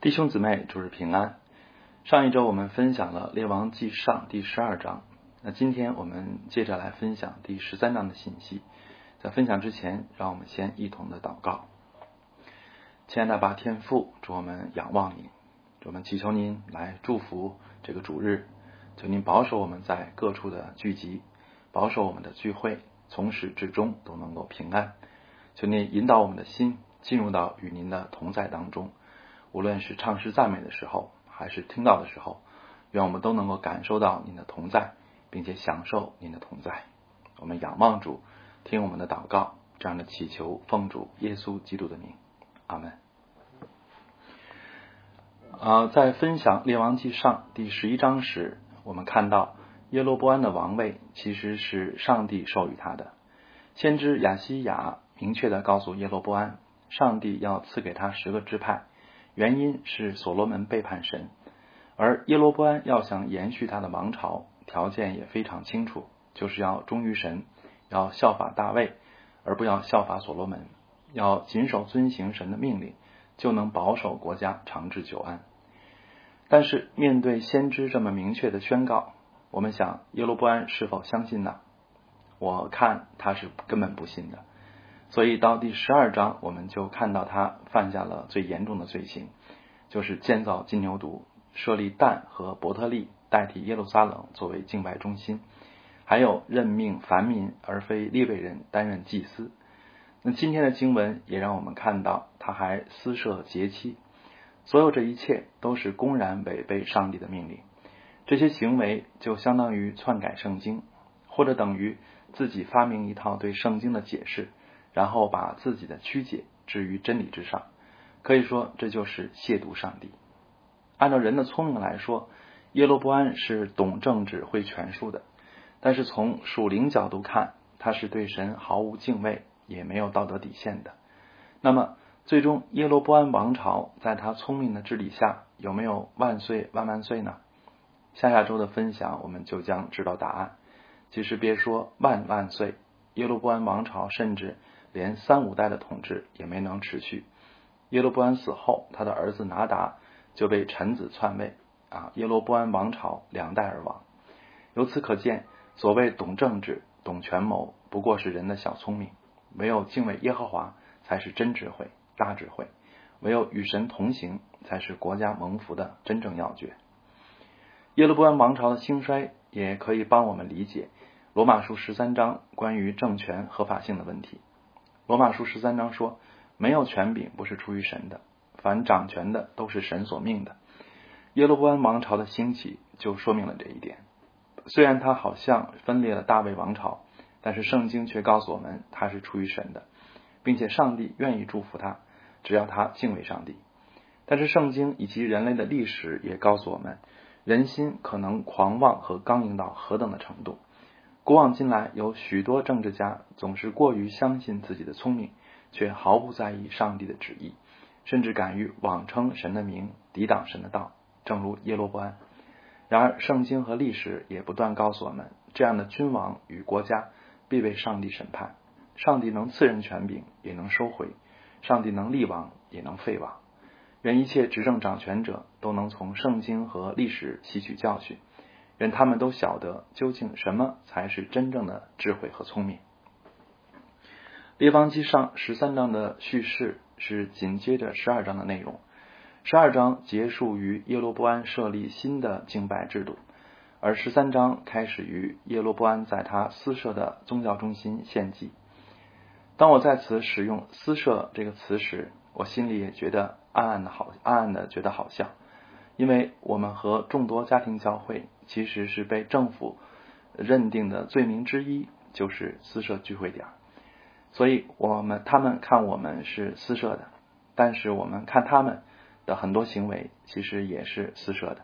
弟兄姊妹，主日平安。上一周我们分享了《列王纪上》第十二章，那今天我们接着来分享第十三章的信息。在分享之前，让我们先一同的祷告。亲爱的爸天父，主我们仰望你，我们祈求您来祝福这个主日，求您保守我们在各处的聚集，保守我们的聚会，从始至终都能够平安。求您引导我们的心进入到与您的同在当中。无论是唱诗赞美的时候，还是听到的时候，愿我们都能够感受到您的同在，并且享受您的同在。我们仰望主，听我们的祷告，这样的祈求奉主耶稣基督的名，阿门。啊，在分享列王记上第十一章时，我们看到耶罗波安的王位其实是上帝授予他的。先知亚西亚明确的告诉耶罗波安，上帝要赐给他十个支派。原因是所罗门背叛神，而耶罗波安要想延续他的王朝，条件也非常清楚，就是要忠于神，要效法大卫，而不要效法所罗门，要谨守遵行神的命令，就能保守国家长治久安。但是面对先知这么明确的宣告，我们想耶罗波安是否相信呢？我看他是根本不信的。所以到第十二章，我们就看到他犯下了最严重的罪行，就是建造金牛犊，设立但和伯特利代替耶路撒冷作为敬拜中心，还有任命凡民而非利未人担任祭司。那今天的经文也让我们看到，他还私设节期，所有这一切都是公然违背上帝的命令。这些行为就相当于篡改圣经，或者等于自己发明一套对圣经的解释。然后把自己的曲解置于真理之上，可以说这就是亵渎上帝。按照人的聪明来说，耶罗波安是懂政治、会权术的，但是从属灵角度看，他是对神毫无敬畏，也没有道德底线的。那么，最终耶罗波安王朝在他聪明的治理下，有没有万岁万万岁呢？下下周的分享，我们就将知道答案。其实别说万万岁，耶罗波安王朝甚至。连三五代的统治也没能持续。耶罗波安死后，他的儿子拿达就被臣子篡位，啊，耶罗波安王朝两代而亡。由此可见，所谓懂政治、懂权谋，不过是人的小聪明；唯有敬畏耶和华，才是真智慧、大智慧；唯有与神同行，才是国家蒙福的真正要诀。耶罗波安王朝的兴衰，也可以帮我们理解罗马书十三章关于政权合法性的问题。罗马书十三章说：“没有权柄不是出于神的，凡掌权的都是神所命的。”耶罗波安王朝的兴起就说明了这一点。虽然他好像分裂了大卫王朝，但是圣经却告诉我们他是出于神的，并且上帝愿意祝福他，只要他敬畏上帝。但是圣经以及人类的历史也告诉我们，人心可能狂妄和刚硬到何等的程度。古往今来，有许多政治家总是过于相信自己的聪明，却毫不在意上帝的旨意，甚至敢于妄称神的名，抵挡神的道，正如耶罗波安。然而，圣经和历史也不断告诉我们，这样的君王与国家必被上帝审判。上帝能赐人权柄，也能收回；上帝能立王，也能废王。愿一切执政掌权者都能从圣经和历史吸取教训。愿他们都晓得究竟什么才是真正的智慧和聪明。列王记上十三章的叙事是紧接着十二章的内容。十二章结束于耶罗波安设立新的敬拜制度，而十三章开始于耶罗波安在他私设的宗教中心献祭。当我在此使用“私设”这个词时，我心里也觉得暗暗的好，暗暗的觉得好笑。因为我们和众多家庭教会其实是被政府认定的罪名之一，就是私设聚会点，所以我们他们看我们是私设的，但是我们看他们的很多行为其实也是私设的。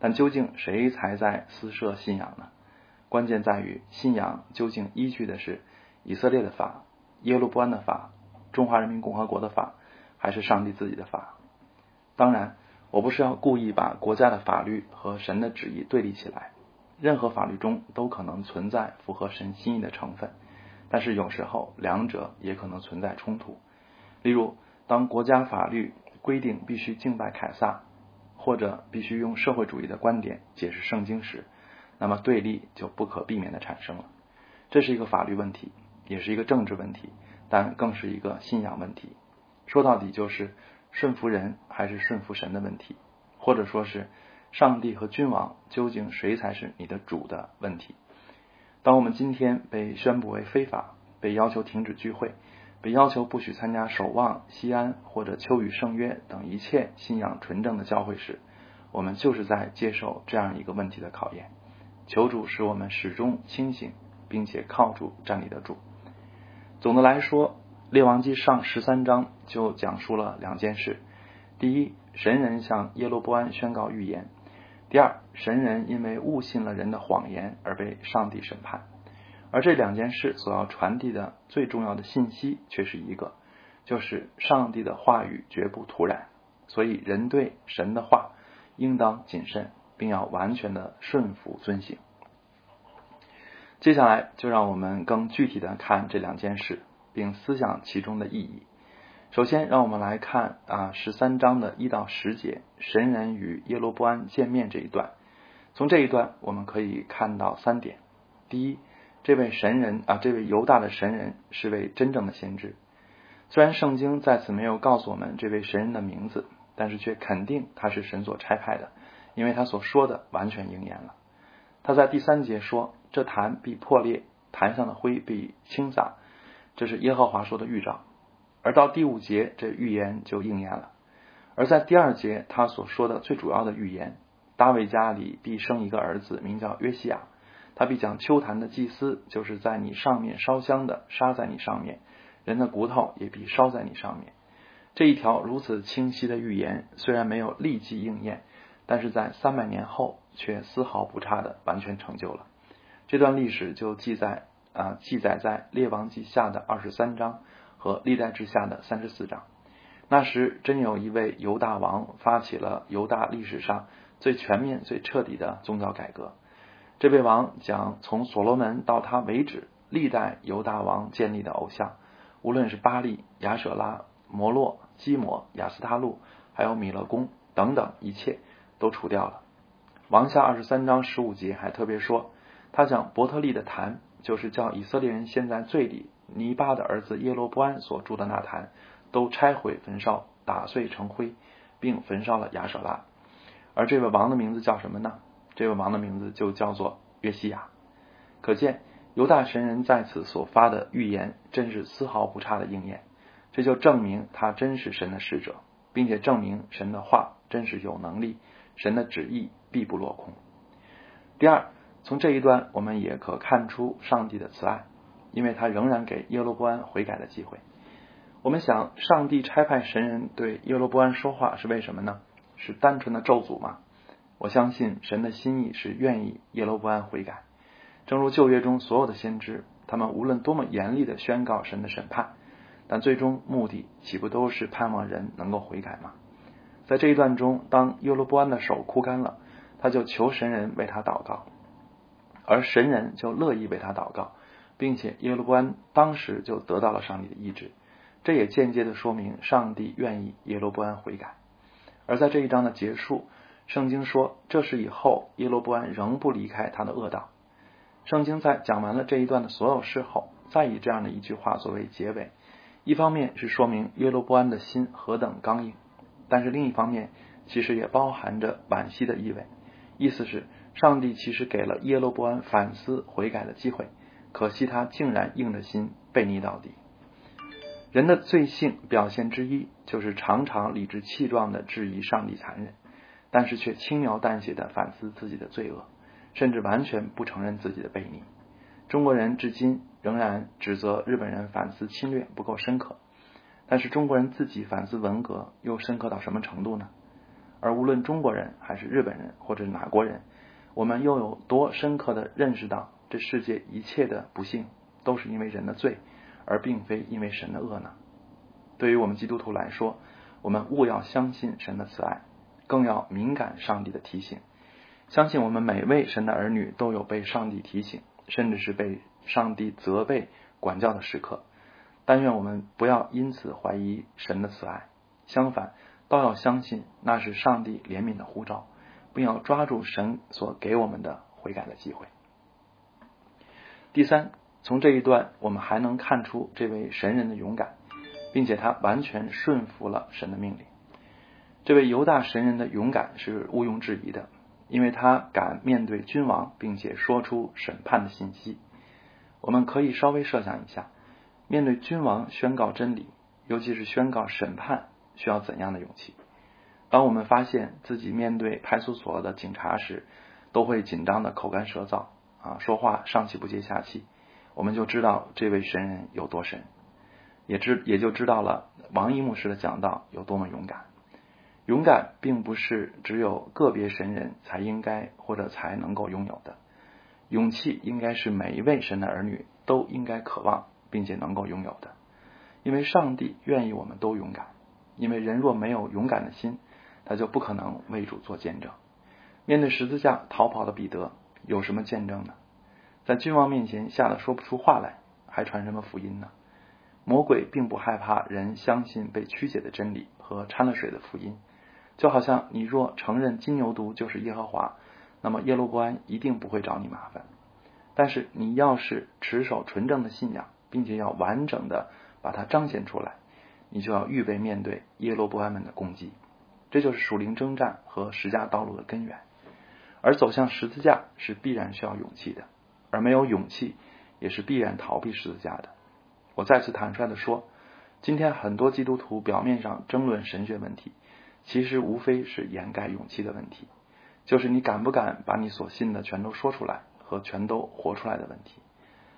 但究竟谁才在私设信仰呢？关键在于信仰究竟依据的是以色列的法、耶路波安的法、中华人民共和国的法，还是上帝自己的法？当然。我不是要故意把国家的法律和神的旨意对立起来，任何法律中都可能存在符合神心意的成分，但是有时候两者也可能存在冲突。例如，当国家法律规定必须敬拜凯撒，或者必须用社会主义的观点解释圣经时，那么对立就不可避免的产生了。这是一个法律问题，也是一个政治问题，但更是一个信仰问题。说到底，就是顺服人还是顺服神的问题，或者说是上帝和君王究竟谁才是你的主的问题。当我们今天被宣布为非法，被要求停止聚会，被要求不许参加守望、西安或者秋雨圣约等一切信仰纯正的教会时，我们就是在接受这样一个问题的考验。求主使我们始终清醒，并且靠主站立得住。总的来说，《列王记上》十三章就讲述了两件事：第一，神人向耶罗波安宣告预言；第二，神人因为误信了人的谎言而被上帝审判。而这两件事所要传递的最重要的信息却是一个，就是上帝的话语绝不突然，所以人对神的话应当谨慎，并要完全的顺服遵行。接下来就让我们更具体的看这两件事，并思想其中的意义。首先，让我们来看啊十三章的一到十节，神人与耶罗波安见面这一段。从这一段我们可以看到三点：第一，这位神人啊，这位犹大的神人是位真正的先知。虽然圣经在此没有告诉我们这位神人的名字，但是却肯定他是神所差派的，因为他所说的完全应验了。他在第三节说：“这坛必破裂，坛上的灰必倾洒。”这是耶和华说的预兆。而到第五节，这预言就应验了。而在第二节，他所说的最主要的预言：大卫家里必生一个儿子，名叫约西亚。他必将秋坛的祭司，就是在你上面烧香的，杀在你上面；人的骨头也必烧在你上面。这一条如此清晰的预言，虽然没有立即应验，但是在三百年后却丝毫不差的完全成就了。这段历史就记载啊，记载在列王记下的二十三章和历代志下的三十四章。那时真有一位犹大王发起了犹大历史上最全面、最彻底的宗教改革。这位王将从所罗门到他为止，历代犹大王建立的偶像，无论是巴利、亚舍拉、摩洛、基摩、亚斯他路，还有米勒宫等等，一切都除掉了。王下二十三章十五节还特别说，他将伯特利的坛，就是叫以色列人陷在罪里，尼巴的儿子耶罗波安所住的那坛，都拆毁焚烧，打碎成灰，并焚烧了亚舍拉。而这位王的名字叫什么呢？这位王的名字就叫做约西亚，可见犹大神人在此所发的预言真是丝毫不差的应验，这就证明他真是神的使者，并且证明神的话真是有能力，神的旨意必不落空。第二，从这一段我们也可看出上帝的慈爱，因为他仍然给耶罗波安悔改的机会。我们想，上帝差派神人对耶罗波安说话是为什么呢？是单纯的咒诅吗？我相信神的心意是愿意耶罗波安悔改，正如旧约中所有的先知，他们无论多么严厉的宣告神的审判，但最终目的岂不都是盼望人能够悔改吗？在这一段中，当耶罗波安的手枯干了，他就求神人为他祷告，而神人就乐意为他祷告，并且耶罗波安当时就得到了上帝的意志，这也间接的说明上帝愿意耶罗波安悔改。而在这一章的结束。圣经说，这是以后耶罗波安仍不离开他的恶道。圣经在讲完了这一段的所有事后，再以这样的一句话作为结尾。一方面是说明耶罗波安的心何等刚硬，但是另一方面其实也包含着惋惜的意味。意思是，上帝其实给了耶罗波安反思悔改的机会，可惜他竟然硬着心背逆到底。人的罪性表现之一，就是常常理直气壮的质疑上帝残忍。但是却轻描淡写的反思自己的罪恶，甚至完全不承认自己的背逆。中国人至今仍然指责日本人反思侵略不够深刻，但是中国人自己反思文革又深刻到什么程度呢？而无论中国人还是日本人或者哪国人，我们又有多深刻的认识到这世界一切的不幸都是因为人的罪，而并非因为神的恶呢？对于我们基督徒来说，我们务要相信神的慈爱。更要敏感上帝的提醒，相信我们每位神的儿女都有被上帝提醒，甚至是被上帝责备、管教的时刻。但愿我们不要因此怀疑神的慈爱，相反，都要相信那是上帝怜悯的呼召，并要抓住神所给我们的悔改的机会。第三，从这一段我们还能看出这位神人的勇敢，并且他完全顺服了神的命令。这位犹大神人的勇敢是毋庸置疑的，因为他敢面对君王，并且说出审判的信息。我们可以稍微设想一下，面对君王宣告真理，尤其是宣告审判，需要怎样的勇气？当我们发现自己面对派出所的警察时，都会紧张的口干舌燥啊，说话上气不接下气，我们就知道这位神人有多神，也知也就知道了王一牧师的讲道有多么勇敢。勇敢并不是只有个别神人才应该或者才能够拥有的。勇气应该是每一位神的儿女都应该渴望并且能够拥有的，因为上帝愿意我们都勇敢。因为人若没有勇敢的心，他就不可能为主做见证。面对十字架逃跑的彼得，有什么见证呢？在君王面前吓得说不出话来，还传什么福音呢？魔鬼并不害怕人相信被曲解的真理和掺了水的福音，就好像你若承认金牛犊就是耶和华。那么耶罗伯安一定不会找你麻烦，但是你要是持守纯正的信仰，并且要完整的把它彰显出来，你就要预备面对耶罗伯安们的攻击。这就是属灵征战和十架道路的根源。而走向十字架是必然需要勇气的，而没有勇气也是必然逃避十字架的。我再次坦率的说，今天很多基督徒表面上争论神学问题，其实无非是掩盖勇气的问题。就是你敢不敢把你所信的全都说出来和全都活出来的问题。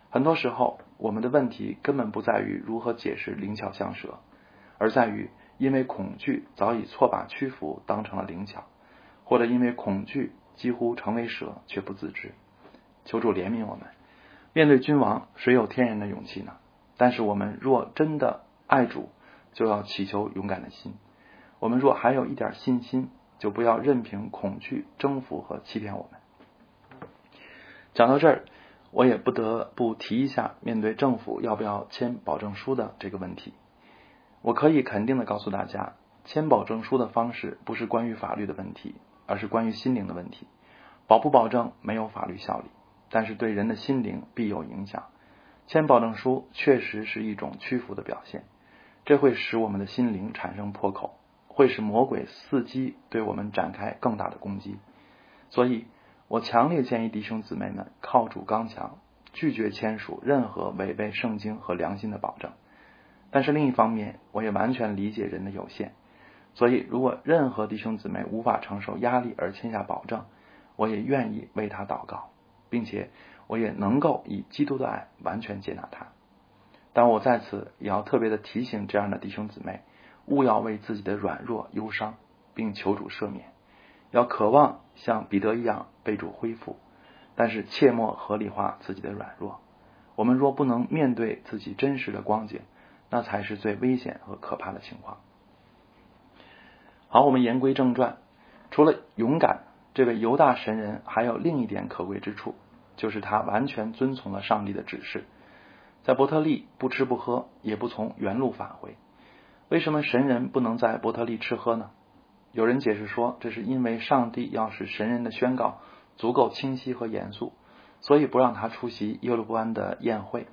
很多时候，我们的问题根本不在于如何解释灵巧像蛇，而在于因为恐惧早已错把屈服当成了灵巧，或者因为恐惧几乎成为蛇却不自知。求主怜悯我们，面对君王，谁有天然的勇气呢？但是我们若真的爱主，就要祈求勇敢的心。我们若还有一点信心。就不要任凭恐惧征服和欺骗我们。讲到这儿，我也不得不提一下，面对政府要不要签保证书的这个问题。我可以肯定的告诉大家，签保证书的方式不是关于法律的问题，而是关于心灵的问题。保不保证没有法律效力，但是对人的心灵必有影响。签保证书确实是一种屈服的表现，这会使我们的心灵产生破口。会使魔鬼伺机对我们展开更大的攻击，所以我强烈建议弟兄姊妹们靠主刚强，拒绝签署任何违背圣经和良心的保证。但是另一方面，我也完全理解人的有限，所以如果任何弟兄姊妹无法承受压力而签下保证，我也愿意为他祷告，并且我也能够以基督的爱完全接纳他。但我在此也要特别的提醒这样的弟兄姊妹。勿要为自己的软弱忧伤，并求主赦免；要渴望像彼得一样被主恢复，但是切莫合理化自己的软弱。我们若不能面对自己真实的光景，那才是最危险和可怕的情况。好，我们言归正传。除了勇敢，这位犹大神人还有另一点可贵之处，就是他完全遵从了上帝的指示，在伯特利不吃不喝，也不从原路返回。为什么神人不能在伯特利吃喝呢？有人解释说，这是因为上帝要使神人的宣告足够清晰和严肃，所以不让他出席耶路伯安的宴会，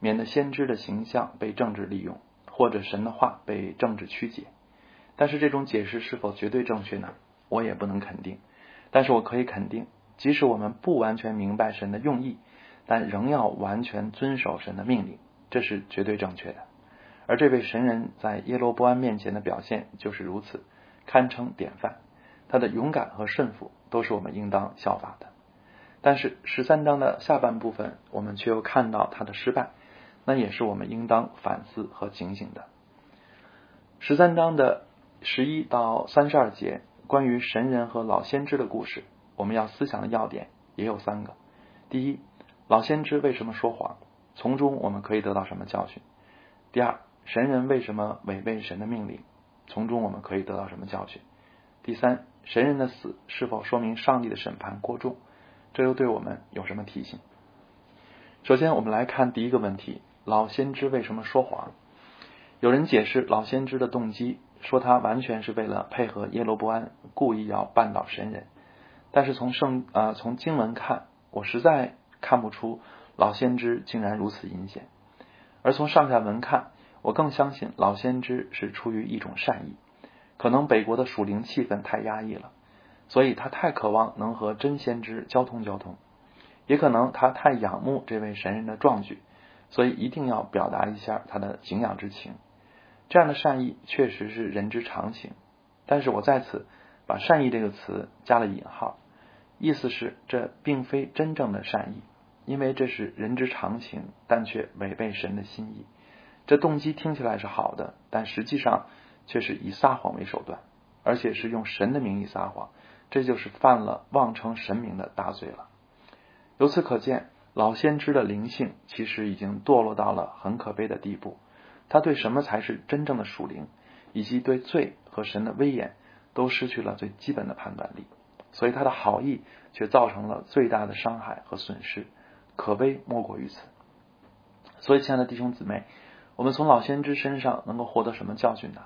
免得先知的形象被政治利用，或者神的话被政治曲解。但是这种解释是否绝对正确呢？我也不能肯定。但是我可以肯定，即使我们不完全明白神的用意，但仍要完全遵守神的命令，这是绝对正确的。而这位神人在耶罗波安面前的表现就是如此，堪称典范。他的勇敢和顺服都是我们应当效法的。但是十三章的下半部分，我们却又看到他的失败，那也是我们应当反思和警醒的。十三章的十一到三十二节关于神人和老先知的故事，我们要思想的要点也有三个：第一，老先知为什么说谎？从中我们可以得到什么教训？第二，神人为什么违背神的命令？从中我们可以得到什么教训？第三，神人的死是否说明上帝的审判过重？这又对我们有什么提醒？首先，我们来看第一个问题：老先知为什么说谎？有人解释，老先知的动机说他完全是为了配合耶罗波安，故意要绊倒神人。但是从圣啊从经文看，我实在看不出老先知竟然如此阴险。而从上下文看，我更相信老先知是出于一种善意。可能北国的属灵气氛太压抑了，所以他太渴望能和真先知交通交通；也可能他太仰慕这位神人的壮举，所以一定要表达一下他的敬仰之情。这样的善意确实是人之常情，但是我在此把“善意”这个词加了引号，意思是这并非真正的善意，因为这是人之常情，但却违背神的心意。这动机听起来是好的，但实际上。却是以撒谎为手段，而且是用神的名义撒谎，这就是犯了妄称神明的大罪了。由此可见，老先知的灵性其实已经堕落到了很可悲的地步。他对什么才是真正的属灵，以及对罪和神的威严，都失去了最基本的判断力。所以他的好意却造成了最大的伤害和损失，可悲莫过于此。所以，亲爱的弟兄姊妹，我们从老先知身上能够获得什么教训呢？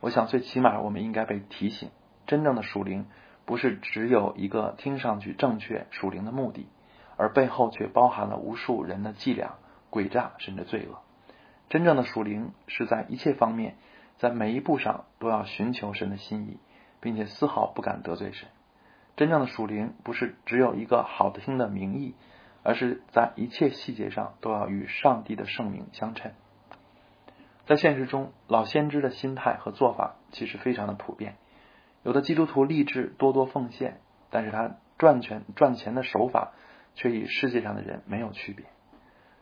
我想，最起码我们应该被提醒，真正的属灵不是只有一个听上去正确属灵的目的，而背后却包含了无数人的伎俩、诡诈甚至罪恶。真正的属灵是在一切方面，在每一步上都要寻求神的心意，并且丝毫不敢得罪神。真正的属灵不是只有一个好听的名义，而是在一切细节上都要与上帝的圣名相称。在现实中，老先知的心态和做法其实非常的普遍。有的基督徒立志多多奉献，但是他赚钱赚钱的手法却与世界上的人没有区别。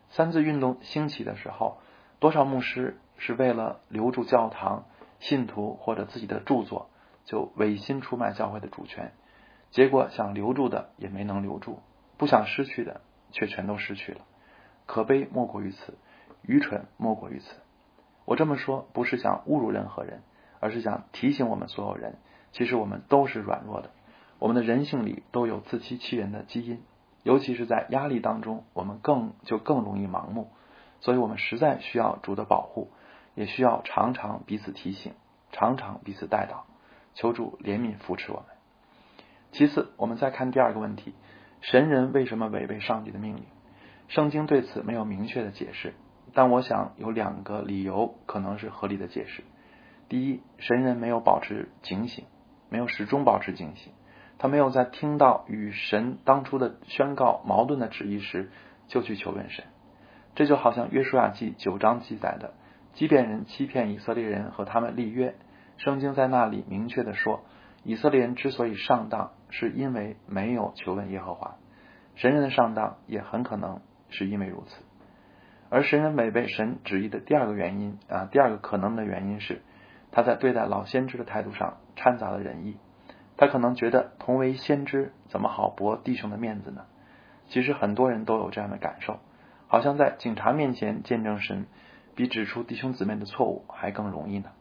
三字运动兴起的时候，多少牧师是为了留住教堂、信徒或者自己的著作，就违心出卖教会的主权，结果想留住的也没能留住，不想失去的却全都失去了。可悲莫过于此，愚蠢莫过于此。我这么说不是想侮辱任何人，而是想提醒我们所有人，其实我们都是软弱的，我们的人性里都有自欺欺人的基因，尤其是在压力当中，我们更就更容易盲目，所以我们实在需要主的保护，也需要常常彼此提醒，常常彼此带导，求主怜悯扶持我们。其次，我们再看第二个问题：神人为什么违背上帝的命令？圣经对此没有明确的解释。但我想有两个理由可能是合理的解释。第一，神人没有保持警醒，没有始终保持警醒，他没有在听到与神当初的宣告矛盾的旨意时就去求问神。这就好像约书亚记九章记载的，即便人欺骗以色列人和他们立约，圣经在那里明确的说，以色列人之所以上当，是因为没有求问耶和华。神人的上当也很可能是因为如此。而神人违背神旨意的第二个原因啊，第二个可能的原因是，他在对待老先知的态度上掺杂了仁义。他可能觉得同为先知，怎么好驳弟兄的面子呢？其实很多人都有这样的感受，好像在警察面前见证神，比指出弟兄姊妹的错误还更容易呢。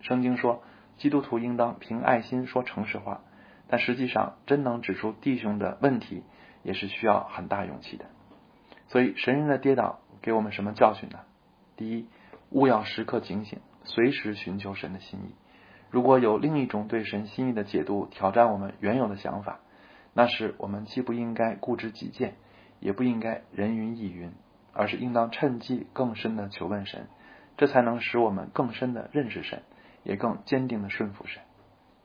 圣经说，基督徒应当凭爱心说诚实话，但实际上真能指出弟兄的问题，也是需要很大勇气的。所以神人的跌倒。给我们什么教训呢？第一，勿要时刻警醒，随时寻求神的心意。如果有另一种对神心意的解读挑战我们原有的想法，那是我们既不应该固执己见，也不应该人云亦云，而是应当趁机更深的求问神，这才能使我们更深的认识神，也更坚定的顺服神。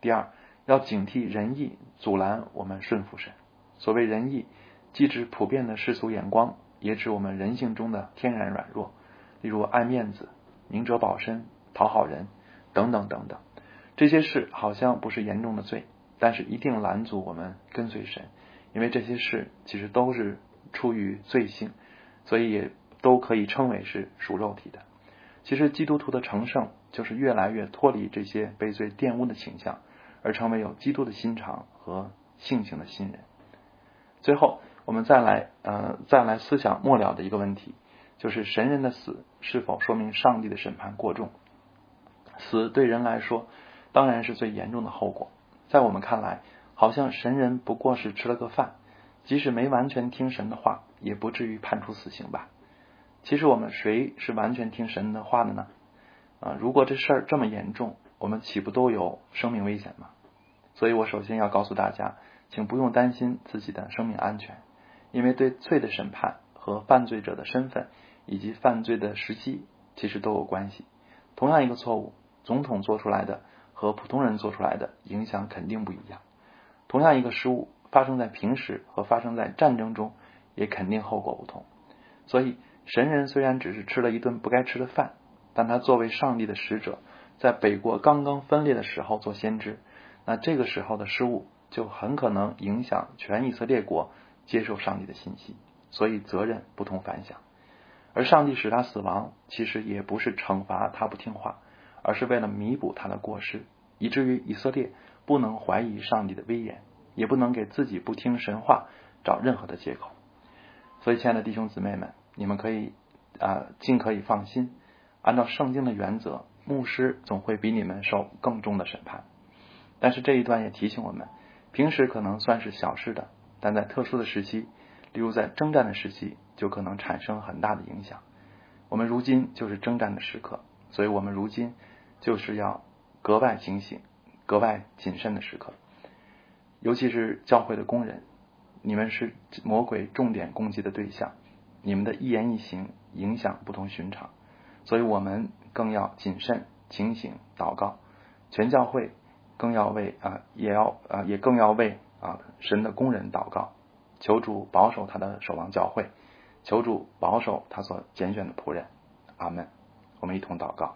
第二，要警惕仁义阻拦我们顺服神。所谓仁义，既指普遍的世俗眼光。也指我们人性中的天然软弱，例如爱面子、明哲保身、讨好人等等等等。这些事好像不是严重的罪，但是一定拦阻我们跟随神，因为这些事其实都是出于罪性，所以也都可以称为是属肉体的。其实基督徒的成圣就是越来越脱离这些被罪玷污的倾向，而成为有基督的心肠和性情的新人。最后。我们再来，呃，再来思想末了的一个问题，就是神人的死是否说明上帝的审判过重？死对人来说当然是最严重的后果。在我们看来，好像神人不过是吃了个饭，即使没完全听神的话，也不至于判处死刑吧？其实我们谁是完全听神的话的呢？啊，如果这事儿这么严重，我们岂不都有生命危险吗？所以我首先要告诉大家，请不用担心自己的生命安全，因为对罪的审判和犯罪者的身份以及犯罪的时机其实都有关系。同样一个错误，总统做出来的和普通人做出来的影响肯定不一样。同样一个失误，发生在平时和发生在战争中，也肯定后果不同。所以，神人虽然只是吃了一顿不该吃的饭，但他作为上帝的使者，在北国刚刚分裂的时候做先知。那这个时候的失误就很可能影响全以色列国接受上帝的信息，所以责任不同凡响。而上帝使他死亡，其实也不是惩罚他不听话，而是为了弥补他的过失，以至于以色列不能怀疑上帝的威严，也不能给自己不听神话找任何的借口。所以，亲爱的弟兄姊妹们，你们可以啊尽可以放心，按照圣经的原则，牧师总会比你们受更重的审判。但是这一段也提醒我们，平时可能算是小事的，但在特殊的时期，例如在征战的时期，就可能产生很大的影响。我们如今就是征战的时刻，所以我们如今就是要格外警醒、格外谨慎的时刻。尤其是教会的工人，你们是魔鬼重点攻击的对象，你们的一言一行影响不同寻常，所以我们更要谨慎、警醒、祷告，全教会。更要为啊，也要啊，也更要为啊神的工人祷告，求主保守他的守望教会，求主保守他所拣选的仆人。阿门。我们一同祷告。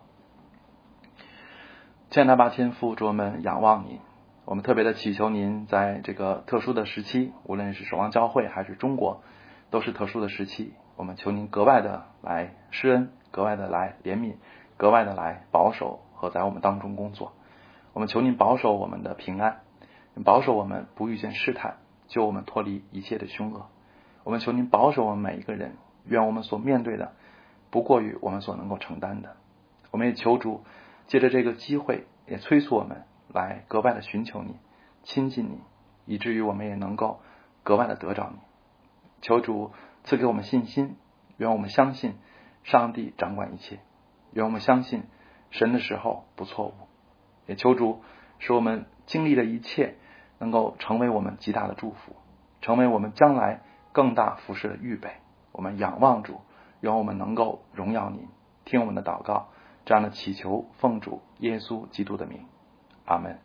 亲爱的巴天父，主我们仰望您，我们特别的祈求您在这个特殊的时期，无论是守望教会还是中国，都是特殊的时期。我们求您格外的来施恩，格外的来怜悯，格外的来保守和在我们当中工作。我们求您保守我们的平安，保守我们不遇见试探，救我们脱离一切的凶恶。我们求您保守我们每一个人，愿我们所面对的不过于我们所能够承担的。我们也求主借着这个机会，也催促我们来格外的寻求你，亲近你，以至于我们也能够格外的得着你。求主赐给我们信心，愿我们相信上帝掌管一切，愿我们相信神的时候不错误。也求主使我们经历的一切能够成为我们极大的祝福，成为我们将来更大服饰的预备。我们仰望主，愿我们能够荣耀您，听我们的祷告，这样的祈求奉主耶稣基督的名，阿门。